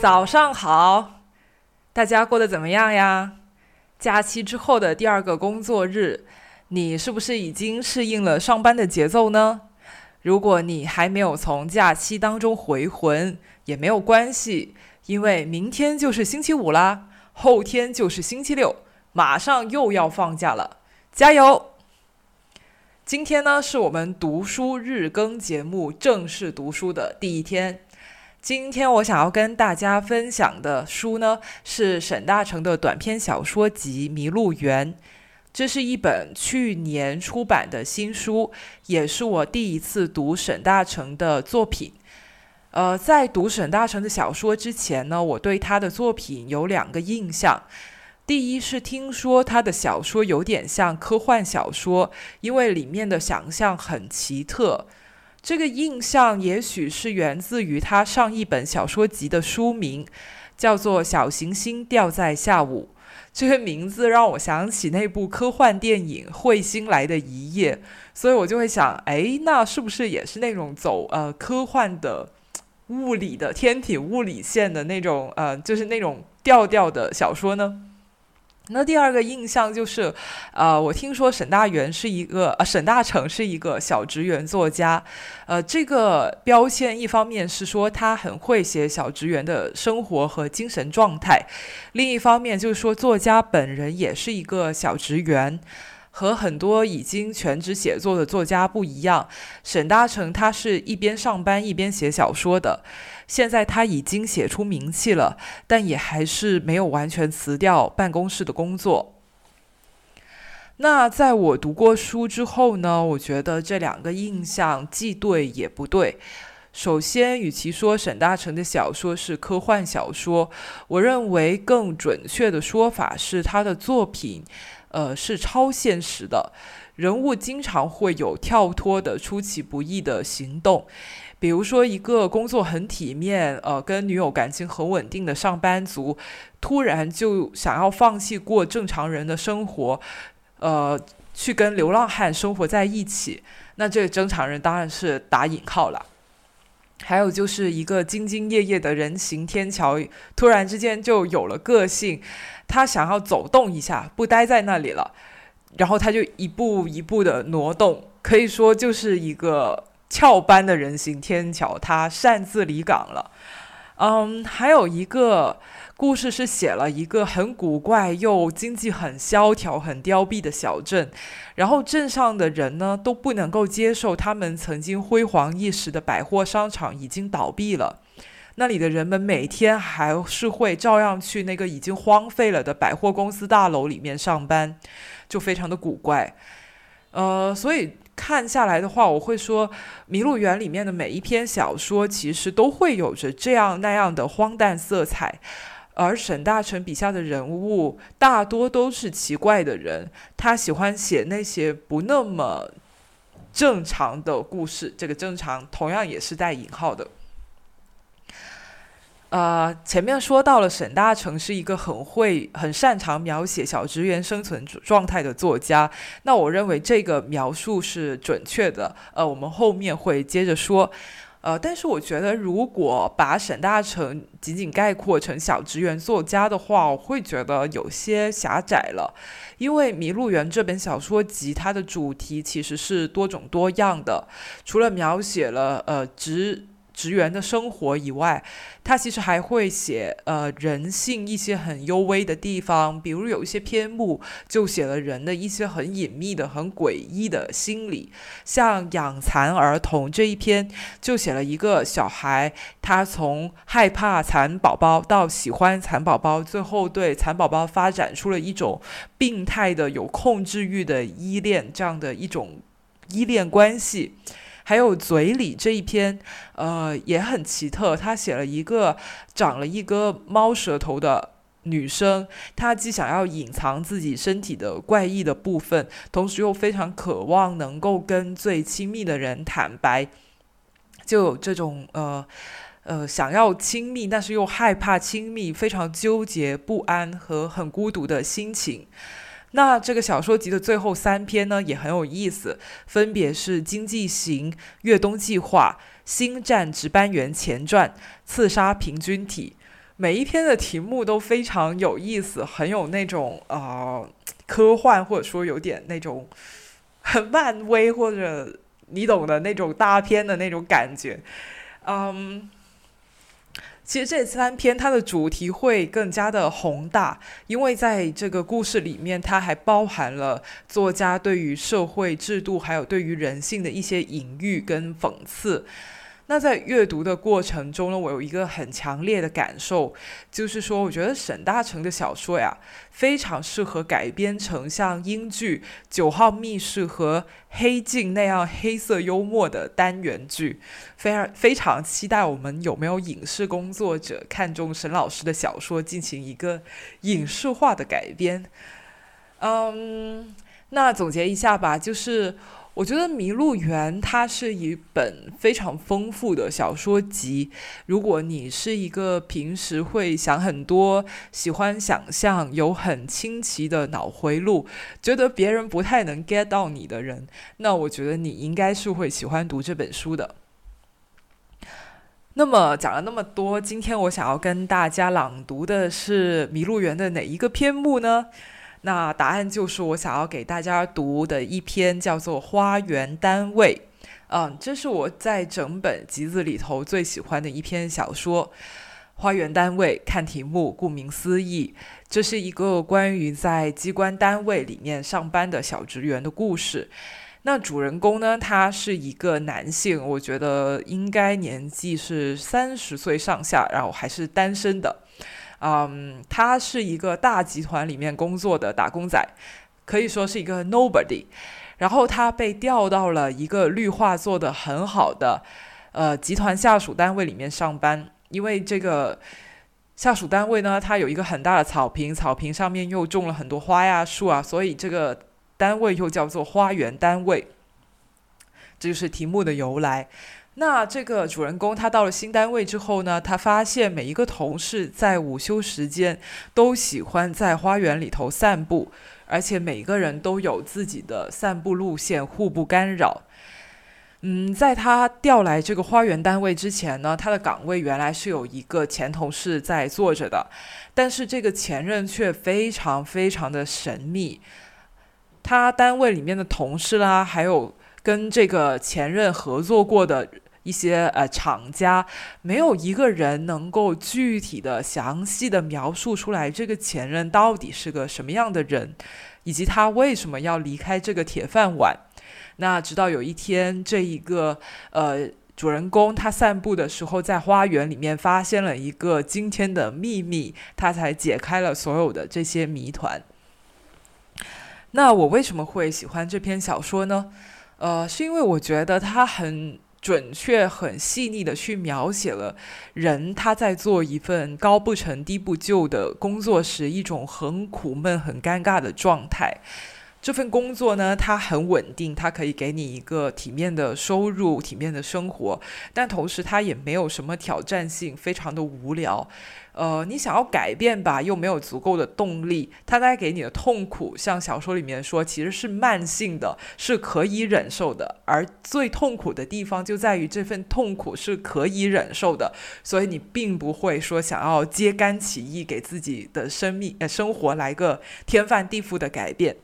早上好，大家过得怎么样呀？假期之后的第二个工作日，你是不是已经适应了上班的节奏呢？如果你还没有从假期当中回魂，也没有关系，因为明天就是星期五啦，后天就是星期六，马上又要放假了，加油！今天呢，是我们读书日更节目正式读书的第一天。今天我想要跟大家分享的书呢，是沈大成的短篇小说集《迷路园》。这是一本去年出版的新书，也是我第一次读沈大成的作品。呃，在读沈大成的小说之前呢，我对他的作品有两个印象。第一是听说他的小说有点像科幻小说，因为里面的想象很奇特。这个印象也许是源自于他上一本小说集的书名，叫做《小行星掉在下午》。这个名字让我想起那部科幻电影《彗星来的一夜》，所以我就会想，哎，那是不是也是那种走呃科幻的物理的天体物理线的那种呃，就是那种调调的小说呢？那第二个印象就是，呃，我听说沈大元是一个，呃，沈大成是一个小职员作家，呃，这个标签一方面是说他很会写小职员的生活和精神状态，另一方面就是说作家本人也是一个小职员。和很多已经全职写作的作家不一样，沈大成他是一边上班一边写小说的。现在他已经写出名气了，但也还是没有完全辞掉办公室的工作。那在我读过书之后呢，我觉得这两个印象既对也不对。首先，与其说沈大成的小说是科幻小说，我认为更准确的说法是他的作品。呃，是超现实的，人物经常会有跳脱的、出其不意的行动。比如说，一个工作很体面、呃，跟女友感情很稳定的上班族，突然就想要放弃过正常人的生活，呃，去跟流浪汉生活在一起。那这个正常人当然是打引号了。还有就是一个兢兢业业的人行天桥，突然之间就有了个性。他想要走动一下，不待在那里了，然后他就一步一步的挪动，可以说就是一个翘班的人行天桥，他擅自离岗了。嗯，还有一个故事是写了一个很古怪又经济很萧条、很凋敝的小镇，然后镇上的人呢都不能够接受他们曾经辉煌一时的百货商场已经倒闭了。那里的人们每天还是会照样去那个已经荒废了的百货公司大楼里面上班，就非常的古怪。呃，所以看下来的话，我会说《麋鹿园》里面的每一篇小说其实都会有着这样那样的荒诞色彩，而沈大成笔下的人物大多都是奇怪的人，他喜欢写那些不那么正常的故事。这个“正常”同样也是带引号的。呃，前面说到了沈大成是一个很会、很擅长描写小职员生存状态的作家，那我认为这个描述是准确的。呃，我们后面会接着说。呃，但是我觉得如果把沈大成仅仅概括成小职员作家的话，我会觉得有些狭窄了。因为《迷路园》这本小说集，它的主题其实是多种多样的，除了描写了呃职。职员的生活以外，他其实还会写呃人性一些很幽微的地方，比如有一些篇目就写了人的一些很隐秘的、很诡异的心理。像养蚕儿童这一篇，就写了一个小孩，他从害怕蚕宝宝到喜欢蚕宝宝，最后对蚕宝宝发展出了一种病态的、有控制欲的依恋，这样的一种依恋关系。还有嘴里这一篇，呃，也很奇特。他写了一个长了一个猫舌头的女生，她既想要隐藏自己身体的怪异的部分，同时又非常渴望能够跟最亲密的人坦白，就有这种呃呃想要亲密，但是又害怕亲密，非常纠结不安和很孤独的心情。那这个小说集的最后三篇呢，也很有意思，分别是《经济型》《越冬计划》《星战值班员前传》《刺杀平均体》。每一篇的题目都非常有意思，很有那种呃科幻，或者说有点那种很漫威或者你懂的那种大片的那种感觉。嗯，其实这三篇它的主题会更加的宏大，因为在这个故事里面，它还包含了作家对于社会制度还有对于人性的一些隐喻跟讽刺。那在阅读的过程中呢，我有一个很强烈的感受，就是说，我觉得沈大成的小说呀，非常适合改编成像英剧《九号密室》和《黑镜》那样黑色幽默的单元剧。非常非常期待我们有没有影视工作者看中沈老师的小说，进行一个影视化的改编。嗯，那总结一下吧，就是。我觉得《麋鹿园》它是一本非常丰富的小说集。如果你是一个平时会想很多、喜欢想象、有很清奇的脑回路，觉得别人不太能 get 到你的人，那我觉得你应该是会喜欢读这本书的。那么讲了那么多，今天我想要跟大家朗读的是《麋鹿园》的哪一个篇目呢？那答案就是我想要给大家读的一篇叫做《花园单位》，嗯，这是我在整本集子里头最喜欢的一篇小说。《花园单位》看题目，顾名思义，这是一个关于在机关单位里面上班的小职员的故事。那主人公呢，他是一个男性，我觉得应该年纪是三十岁上下，然后还是单身的。嗯，他是一个大集团里面工作的打工仔，可以说是一个 nobody。然后他被调到了一个绿化做的很好的呃集团下属单位里面上班，因为这个下属单位呢，它有一个很大的草坪，草坪上面又种了很多花呀树啊，所以这个单位又叫做花园单位，这就是题目的由来。那这个主人公他到了新单位之后呢，他发现每一个同事在午休时间都喜欢在花园里头散步，而且每个人都有自己的散步路线，互不干扰。嗯，在他调来这个花园单位之前呢，他的岗位原来是有一个前同事在坐着的，但是这个前任却非常非常的神秘，他单位里面的同事啦，还有跟这个前任合作过的。一些呃厂家没有一个人能够具体的、详细的描述出来这个前任到底是个什么样的人，以及他为什么要离开这个铁饭碗。那直到有一天，这一个呃主人公他散步的时候，在花园里面发现了一个惊天的秘密，他才解开了所有的这些谜团。那我为什么会喜欢这篇小说呢？呃，是因为我觉得它很。准确、很细腻的去描写了人他在做一份高不成低不就的工作时一种很苦闷、很尴尬的状态。这份工作呢，它很稳定，它可以给你一个体面的收入、体面的生活，但同时它也没有什么挑战性，非常的无聊。呃，你想要改变吧，又没有足够的动力。它带给你的痛苦，像小说里面说，其实是慢性的，是可以忍受的。而最痛苦的地方就在于这份痛苦是可以忍受的，所以你并不会说想要揭竿起义，给自己的生命呃生活来个天翻地覆的改变。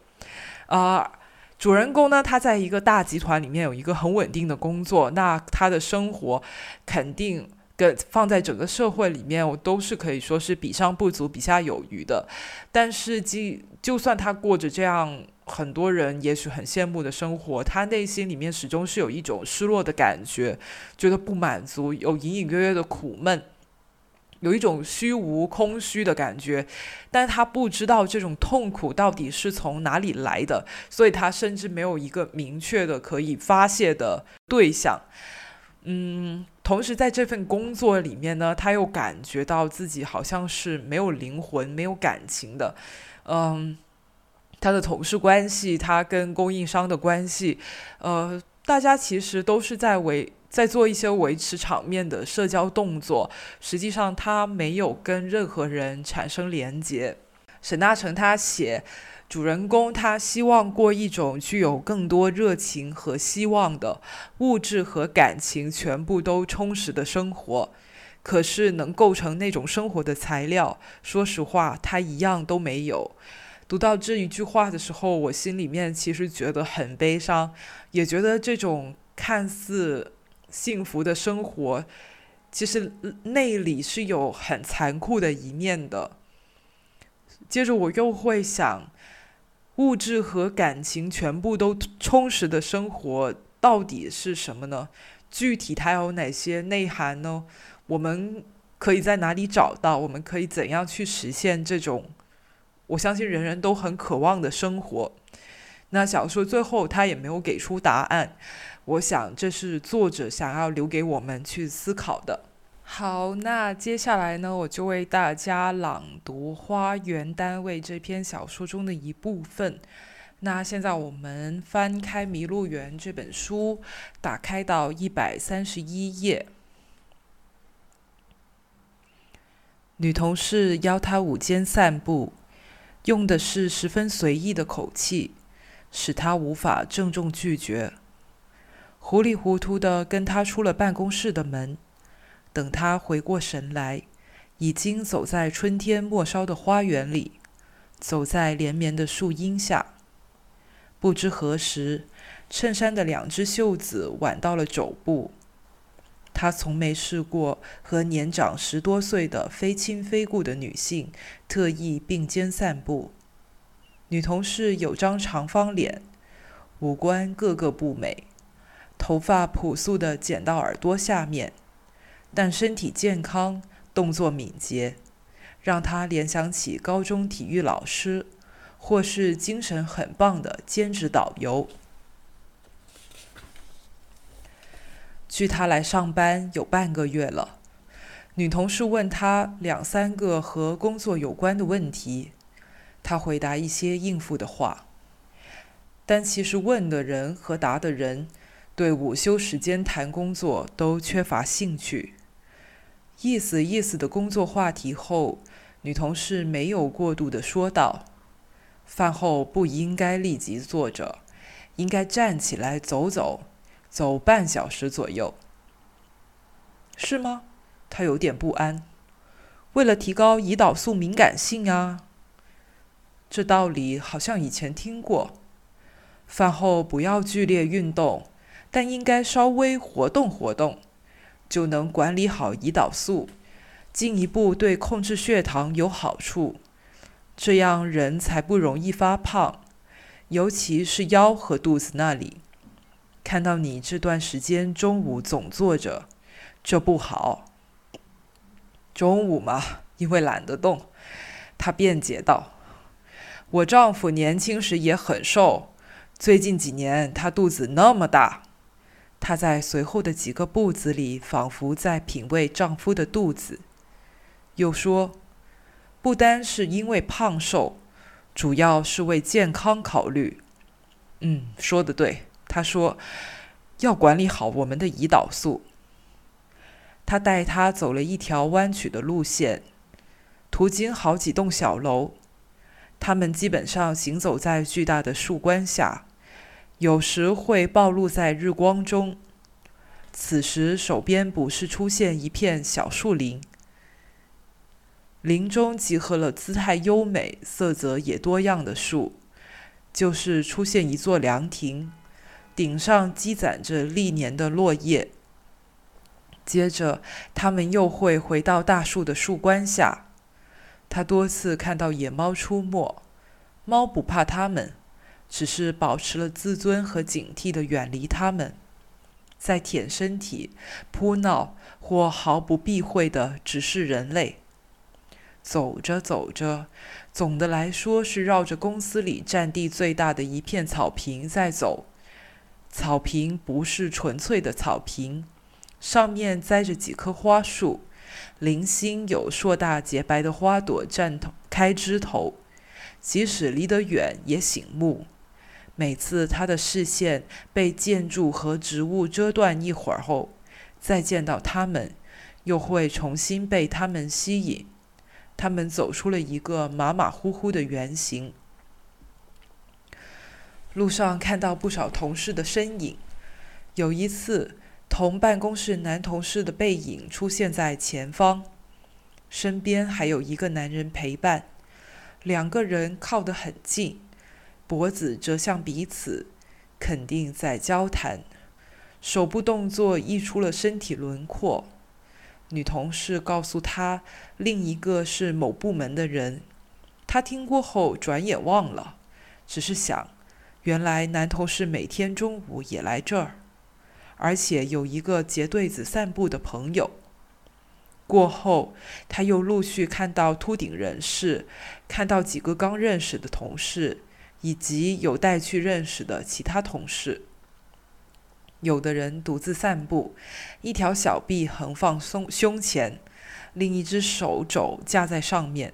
啊，主人公呢，他在一个大集团里面有一个很稳定的工作，那他的生活肯定。跟放在整个社会里面，我都是可以说是比上不足，比下有余的。但是，即就算他过着这样很多人也许很羡慕的生活，他内心里面始终是有一种失落的感觉，觉得不满足，有隐隐约约的苦闷，有一种虚无空虚的感觉。但他不知道这种痛苦到底是从哪里来的，所以他甚至没有一个明确的可以发泄的对象。嗯。同时，在这份工作里面呢，他又感觉到自己好像是没有灵魂、没有感情的。嗯，他的同事关系，他跟供应商的关系，呃，大家其实都是在为在做一些维持场面的社交动作。实际上，他没有跟任何人产生连接。沈大成他写。主人公他希望过一种具有更多热情和希望的物质和感情全部都充实的生活，可是能构成那种生活的材料，说实话，他一样都没有。读到这一句话的时候，我心里面其实觉得很悲伤，也觉得这种看似幸福的生活，其实内里是有很残酷的一面的。接着我又会想，物质和感情全部都充实的生活到底是什么呢？具体它有哪些内涵呢？我们可以在哪里找到？我们可以怎样去实现这种？我相信人人都很渴望的生活。那小说最后他也没有给出答案。我想这是作者想要留给我们去思考的。好，那接下来呢，我就为大家朗读《花园单位》这篇小说中的一部分。那现在我们翻开《迷路园》这本书，打开到一百三十一页。女同事邀他午间散步。用的是十分随意的口气，使他无法郑重拒绝。糊里糊涂的跟他出了办公室的门，等他回过神来，已经走在春天末梢的花园里，走在连绵的树荫下。不知何时，衬衫的两只袖子挽到了肘部。他从没试过和年长十多岁的非亲非故的女性特意并肩散步。女同事有张长方脸，五官个个不美，头发朴素的剪到耳朵下面，但身体健康，动作敏捷，让他联想起高中体育老师，或是精神很棒的兼职导游。距他来上班有半个月了，女同事问他两三个和工作有关的问题，他回答一些应付的话。但其实问的人和答的人，对午休时间谈工作都缺乏兴趣。意思意思的工作话题后，女同事没有过度的说道：“饭后不应该立即坐着，应该站起来走走。”走半小时左右，是吗？他有点不安。为了提高胰岛素敏感性啊，这道理好像以前听过。饭后不要剧烈运动，但应该稍微活动活动，就能管理好胰岛素，进一步对控制血糖有好处。这样人才不容易发胖，尤其是腰和肚子那里。看到你这段时间中午总坐着，这不好。中午嘛，因为懒得动，他辩解道：“我丈夫年轻时也很瘦，最近几年他肚子那么大。”她在随后的几个步子里，仿佛在品味丈夫的肚子，又说：“不单是因为胖瘦，主要是为健康考虑。”嗯，说的对。他说：“要管理好我们的胰岛素。”他带他走了一条弯曲的路线，途经好几栋小楼。他们基本上行走在巨大的树冠下，有时会暴露在日光中。此时，手边不是出现一片小树林，林中集合了姿态优美、色泽也多样的树，就是出现一座凉亭。顶上积攒着历年的落叶。接着，他们又会回到大树的树冠下。他多次看到野猫出没，猫不怕他们，只是保持了自尊和警惕的远离他们，在舔身体、扑闹或毫不避讳的直视人类。走着走着，总的来说是绕着公司里占地最大的一片草坪在走。草坪不是纯粹的草坪，上面栽着几棵花树，零星有硕大洁白的花朵绽开枝头。即使离得远，也醒目。每次他的视线被建筑和植物遮断一会儿后，再见到他们，又会重新被他们吸引。他们走出了一个马马虎虎的圆形。路上看到不少同事的身影。有一次，同办公室男同事的背影出现在前方，身边还有一个男人陪伴。两个人靠得很近，脖子折向彼此，肯定在交谈。手部动作溢出了身体轮廓。女同事告诉他，另一个是某部门的人。他听过后转眼忘了，只是想，原来男同事每天中午也来这儿，而且有一个结对子散步的朋友。过后，他又陆续看到秃顶人士，看到几个刚认识的同事，以及有待去认识的其他同事。有的人独自散步，一条小臂横放胸胸前，另一只手肘架在上面，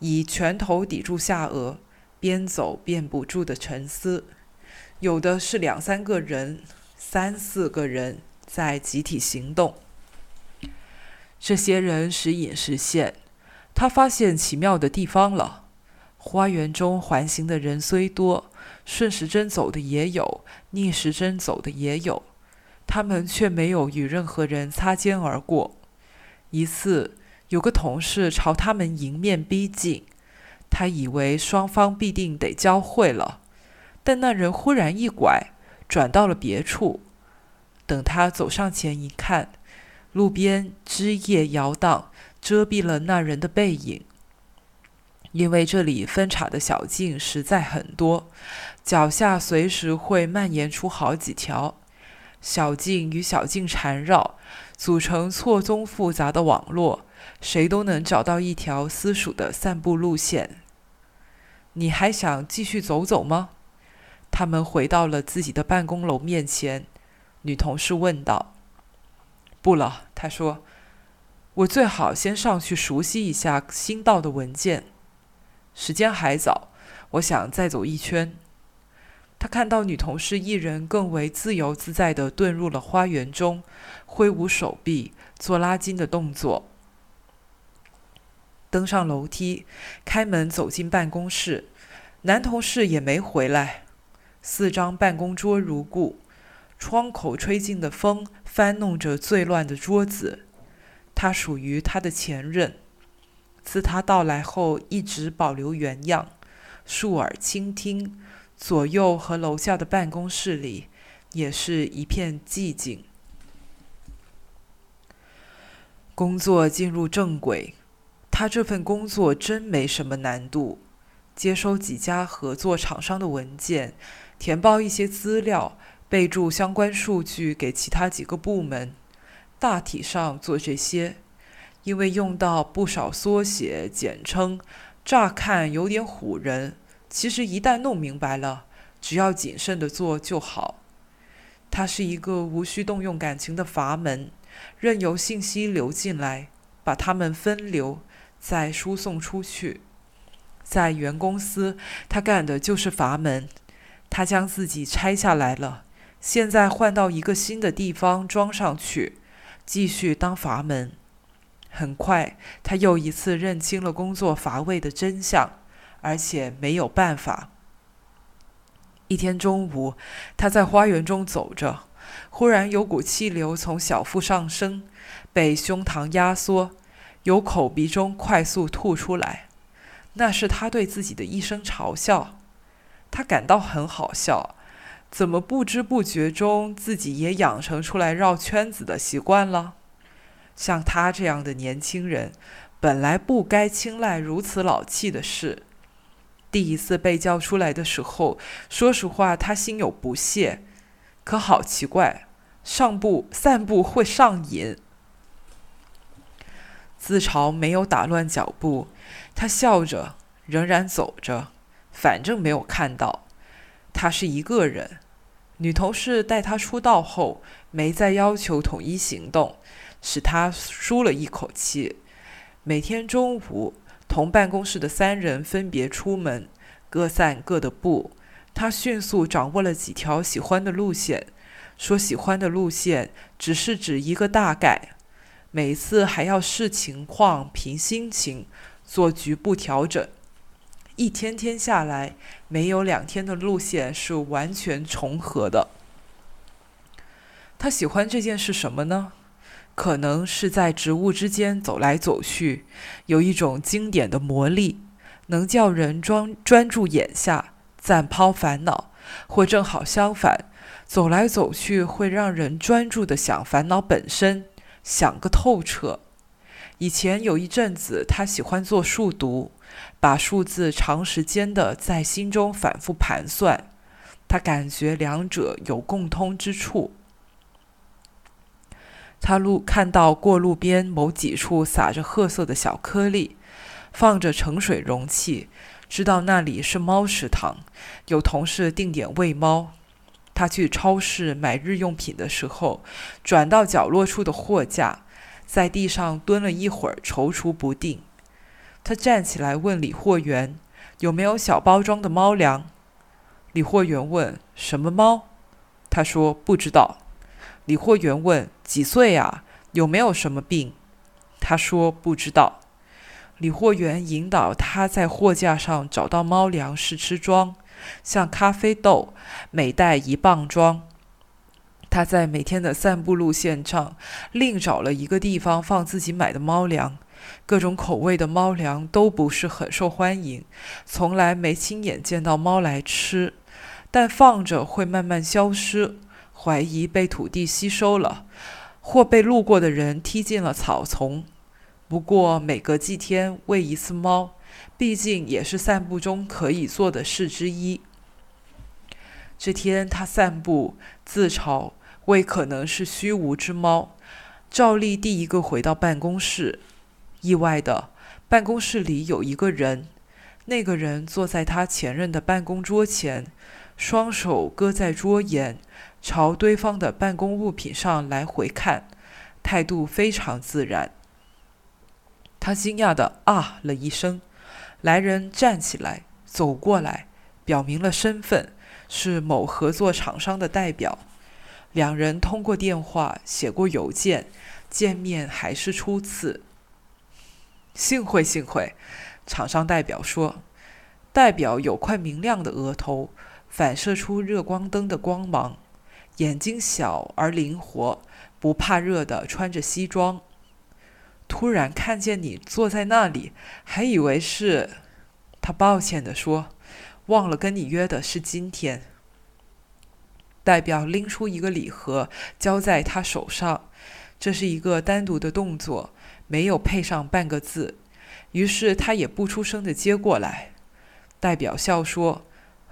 以拳头抵住下颚，边走边不住的沉思。有的是两三个人、三四个人在集体行动。这些人时隐时现，他发现奇妙的地方了。花园中环行的人虽多，顺时针走的也有，逆时针走的也有，他们却没有与任何人擦肩而过。一次，有个同事朝他们迎面逼近，他以为双方必定得交汇了，但那人忽然一拐，转到了别处。等他走上前一看。路边枝叶摇荡，遮蔽了那人的背影。因为这里分叉的小径实在很多，脚下随时会蔓延出好几条小径与小径缠绕，组成错综复杂的网络，谁都能找到一条私属的散步路线。你还想继续走走吗？他们回到了自己的办公楼面前，女同事问道。不了，他说：“我最好先上去熟悉一下新到的文件。时间还早，我想再走一圈。”他看到女同事一人更为自由自在地遁入了花园中，挥舞手臂做拉筋的动作，登上楼梯，开门走进办公室。男同事也没回来，四张办公桌如故。窗口吹进的风翻弄着最乱的桌子。他属于他的前任，自他到来后一直保留原样，竖耳倾听。左右和楼下的办公室里也是一片寂静。工作进入正轨，他这份工作真没什么难度，接收几家合作厂商的文件，填报一些资料。备注相关数据给其他几个部门，大体上做这些。因为用到不少缩写、简称，乍看有点唬人，其实一旦弄明白了，只要谨慎的做就好。它是一个无需动用感情的阀门，任由信息流进来，把它们分流，再输送出去。在原公司，他干的就是阀门，他将自己拆下来了。现在换到一个新的地方装上去，继续当阀门。很快，他又一次认清了工作乏味的真相，而且没有办法。一天中午，他在花园中走着，忽然有股气流从小腹上升，被胸膛压缩，由口鼻中快速吐出来。那是他对自己的一声嘲笑，他感到很好笑。怎么不知不觉中自己也养成出来绕圈子的习惯了？像他这样的年轻人，本来不该青睐如此老气的事。第一次被叫出来的时候，说实话，他心有不屑。可好奇怪，上步散步会上瘾。自嘲没有打乱脚步，他笑着，仍然走着，反正没有看到。他是一个人。女同事带他出道后，没再要求统一行动，使他舒了一口气。每天中午，同办公室的三人分别出门，各散各的步。他迅速掌握了几条喜欢的路线，说喜欢的路线只是指一个大概。每次还要视情况、凭心情做局部调整。一天天下来，没有两天的路线是完全重合的。他喜欢这件事什么呢？可能是在植物之间走来走去，有一种经典的魔力，能叫人专专注眼下，暂抛烦恼；或正好相反，走来走去会让人专注的想烦恼本身，想个透彻。以前有一阵子，他喜欢做数独，把数字长时间的在心中反复盘算，他感觉两者有共通之处。他路看到过路边某几处撒着褐色的小颗粒，放着盛水容器，知道那里是猫食堂，有同事定点喂猫。他去超市买日用品的时候，转到角落处的货架，在地上蹲了一会儿，踌躇不定。他站起来问理货员：“有没有小包装的猫粮？”理货员问：“什么猫？”他说：“不知道。”理货员问：“几岁啊？有没有什么病？”他说：“不知道。”理货员引导他在货架上找到猫粮试吃装，像咖啡豆，每袋一磅装。他在每天的散步路线上另找了一个地方放自己买的猫粮。各种口味的猫粮都不是很受欢迎，从来没亲眼见到猫来吃，但放着会慢慢消失。怀疑被土地吸收了，或被路过的人踢进了草丛。不过每隔几天喂一次猫，毕竟也是散步中可以做的事之一。这天他散步，自嘲为可能是虚无之猫，照例第一个回到办公室。意外的，办公室里有一个人，那个人坐在他前任的办公桌前，双手搁在桌沿。朝对方的办公物品上来回看，态度非常自然。他惊讶的啊了一声，来人站起来走过来，表明了身份，是某合作厂商的代表。两人通过电话，写过邮件，见面还是初次。幸会幸会，厂商代表说。代表有块明亮的额头，反射出热光灯的光芒。眼睛小而灵活，不怕热的穿着西装。突然看见你坐在那里，还以为是……他抱歉地说：“忘了跟你约的是今天。”代表拎出一个礼盒，交在他手上。这是一个单独的动作，没有配上半个字。于是他也不出声的接过来。代表笑说。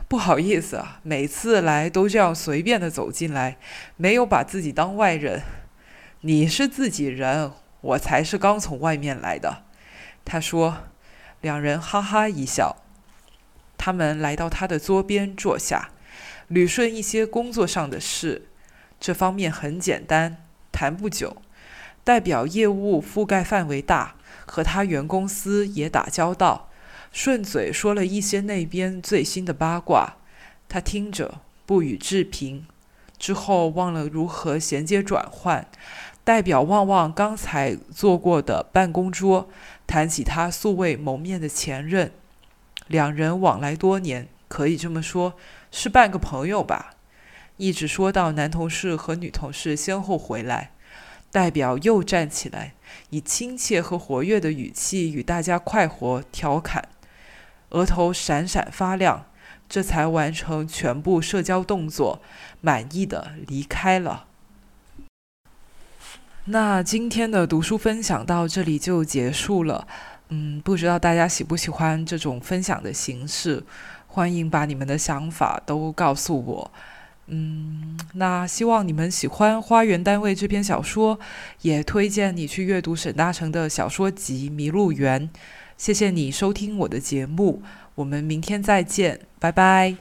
不好意思啊，每次来都这样随便的走进来，没有把自己当外人。你是自己人，我才是刚从外面来的。他说，两人哈哈一笑。他们来到他的桌边坐下，捋顺一些工作上的事。这方面很简单，谈不久。代表业务覆盖范围大，和他原公司也打交道。顺嘴说了一些那边最新的八卦，他听着不予置评。之后忘了如何衔接转换，代表望望刚才坐过的办公桌，谈起他素未谋面的前任。两人往来多年，可以这么说，是半个朋友吧。一直说到男同事和女同事先后回来，代表又站起来，以亲切和活跃的语气与大家快活调侃。额头闪闪发亮，这才完成全部社交动作，满意的离开了。那今天的读书分享到这里就结束了。嗯，不知道大家喜不喜欢这种分享的形式？欢迎把你们的想法都告诉我。嗯，那希望你们喜欢《花园单位》这篇小说，也推荐你去阅读沈大成的小说集《麋鹿园》。谢谢你收听我的节目，我们明天再见，拜拜。